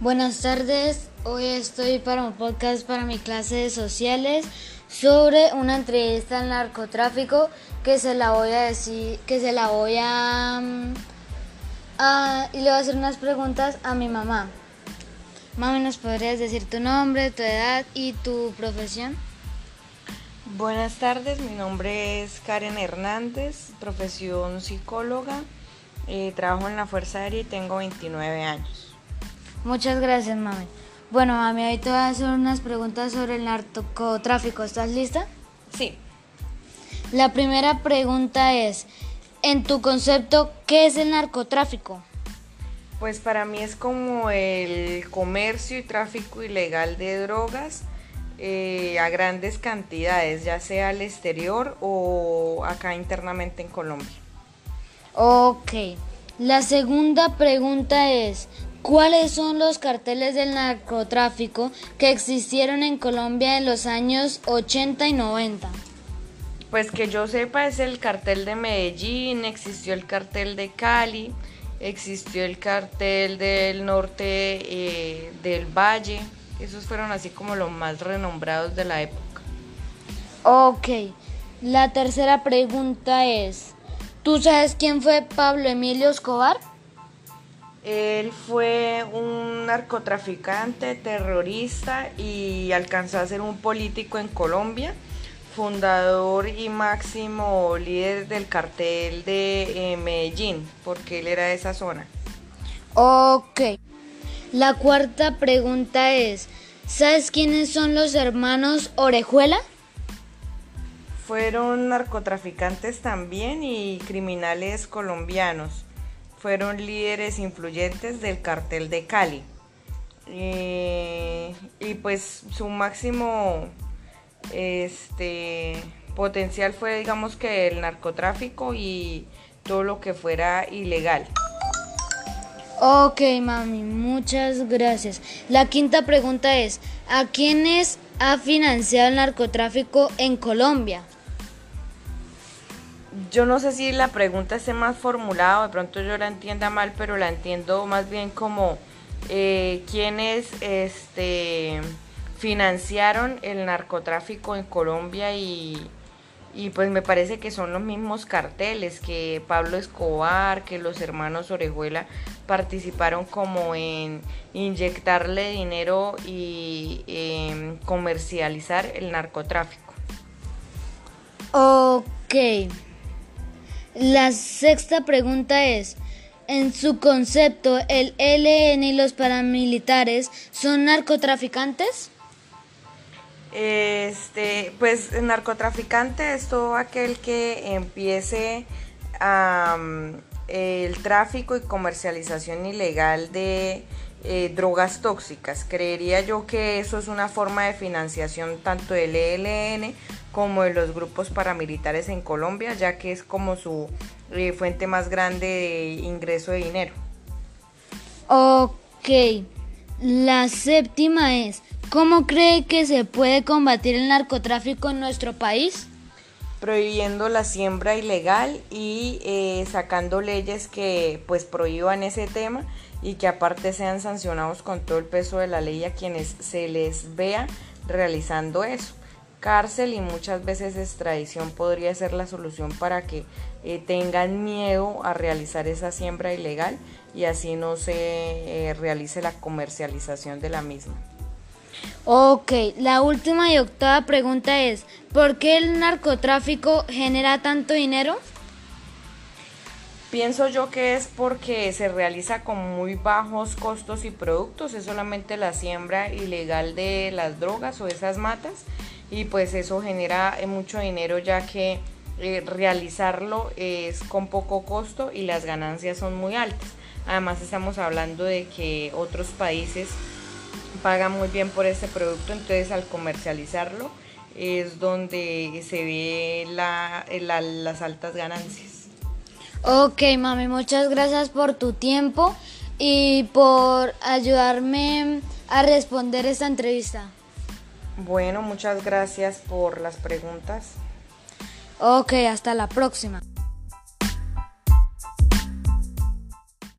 Buenas tardes, hoy estoy para un podcast para mi clase de sociales sobre una entrevista al narcotráfico que se la voy a decir, que se la voy a, mm, y le voy a hacer unas preguntas a mi mamá. Mami, ¿nos podrías decir tu nombre, tu edad y tu profesión? Buenas tardes, mi nombre es Karen Hernández, profesión psicóloga, eh, trabajo en la Fuerza Aérea y tengo 29 años. Muchas gracias, mami. Bueno, mami, ahí te voy a hacer unas preguntas sobre el narcotráfico. ¿Estás lista? Sí. La primera pregunta es, en tu concepto, ¿qué es el narcotráfico? Pues para mí es como el comercio y tráfico ilegal de drogas eh, a grandes cantidades, ya sea al exterior o acá internamente en Colombia. Ok. La segunda pregunta es, ¿Cuáles son los carteles del narcotráfico que existieron en Colombia en los años 80 y 90? Pues que yo sepa es el cartel de Medellín, existió el cartel de Cali, existió el cartel del norte eh, del Valle, esos fueron así como los más renombrados de la época. Ok, la tercera pregunta es, ¿tú sabes quién fue Pablo Emilio Escobar? Él fue un narcotraficante, terrorista y alcanzó a ser un político en Colombia, fundador y máximo líder del cartel de eh, Medellín, porque él era de esa zona. Ok. La cuarta pregunta es, ¿sabes quiénes son los hermanos Orejuela? Fueron narcotraficantes también y criminales colombianos fueron líderes influyentes del cartel de Cali. Eh, y pues su máximo este, potencial fue digamos que el narcotráfico y todo lo que fuera ilegal. Ok, mami, muchas gracias. La quinta pregunta es, ¿a quiénes ha financiado el narcotráfico en Colombia? Yo no sé si la pregunta esté más formulada, de pronto yo la entienda mal, pero la entiendo más bien como eh, quienes este, financiaron el narcotráfico en Colombia y, y pues me parece que son los mismos carteles que Pablo Escobar, que los hermanos Orejuela participaron como en inyectarle dinero y em, comercializar el narcotráfico. Ok. La sexta pregunta es, en su concepto, ¿el LN y los paramilitares son narcotraficantes? Este, pues narcotraficante es todo aquel que empiece el tráfico y comercialización ilegal de eh, drogas tóxicas. Creería yo que eso es una forma de financiación tanto del ELN como de los grupos paramilitares en Colombia, ya que es como su eh, fuente más grande de ingreso de dinero. Ok, la séptima es, ¿cómo cree que se puede combatir el narcotráfico en nuestro país? Prohibiendo la siembra ilegal y eh, sacando leyes que pues prohíban ese tema y que aparte sean sancionados con todo el peso de la ley a quienes se les vea realizando eso cárcel y muchas veces extradición podría ser la solución para que eh, tengan miedo a realizar esa siembra ilegal y así no se eh, realice la comercialización de la misma. Ok, la última y octava pregunta es, ¿por qué el narcotráfico genera tanto dinero? Pienso yo que es porque se realiza con muy bajos costos y productos, es solamente la siembra ilegal de las drogas o esas matas y pues eso genera eh, mucho dinero ya que eh, realizarlo es con poco costo y las ganancias son muy altas. Además estamos hablando de que otros países pagan muy bien por este producto, entonces al comercializarlo es donde se ve las altas ganancias. Ok, mami, muchas gracias por tu tiempo y por ayudarme a responder esta entrevista. Bueno, muchas gracias por las preguntas. Ok, hasta la próxima.